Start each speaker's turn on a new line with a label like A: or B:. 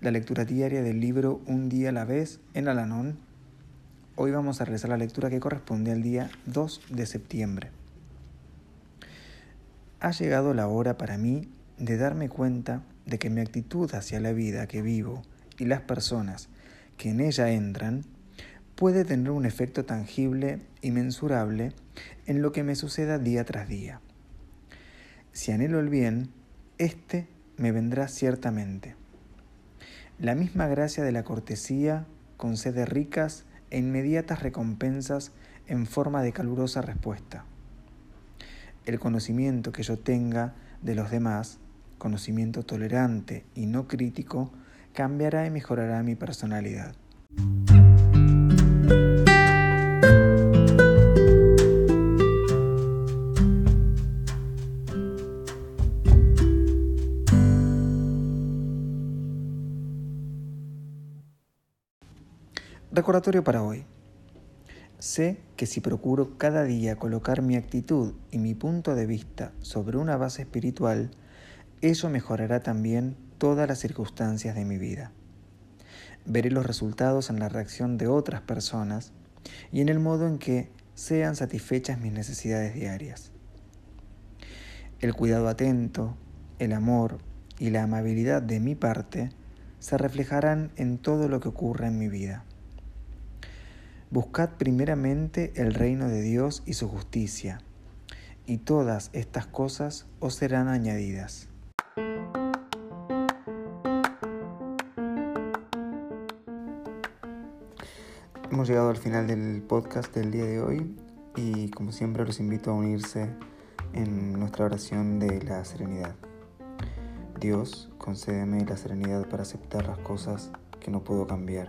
A: la lectura diaria del libro Un día a la vez en Alanón. Hoy vamos a realizar la lectura que corresponde al día 2 de septiembre. Ha llegado la hora para mí de darme cuenta de que mi actitud hacia la vida que vivo y las personas que en ella entran puede tener un efecto tangible y mensurable en lo que me suceda día tras día. Si anhelo el bien, éste me vendrá ciertamente. La misma gracia de la cortesía concede ricas e inmediatas recompensas en forma de calurosa respuesta. El conocimiento que yo tenga de los demás, conocimiento tolerante y no crítico, cambiará y mejorará mi personalidad. Recordatorio para hoy. Sé que si procuro cada día colocar mi actitud y mi punto de vista sobre una base espiritual, ello mejorará también todas las circunstancias de mi vida. Veré los resultados en la reacción de otras personas y en el modo en que sean satisfechas mis necesidades diarias. El cuidado atento, el amor y la amabilidad de mi parte se reflejarán en todo lo que ocurra en mi vida. Buscad primeramente el reino de Dios y su justicia, y todas estas cosas os serán añadidas. Hemos llegado al final del podcast del día de hoy y como siempre los invito a unirse en nuestra oración de la serenidad. Dios, concédeme la serenidad para aceptar las cosas que no puedo cambiar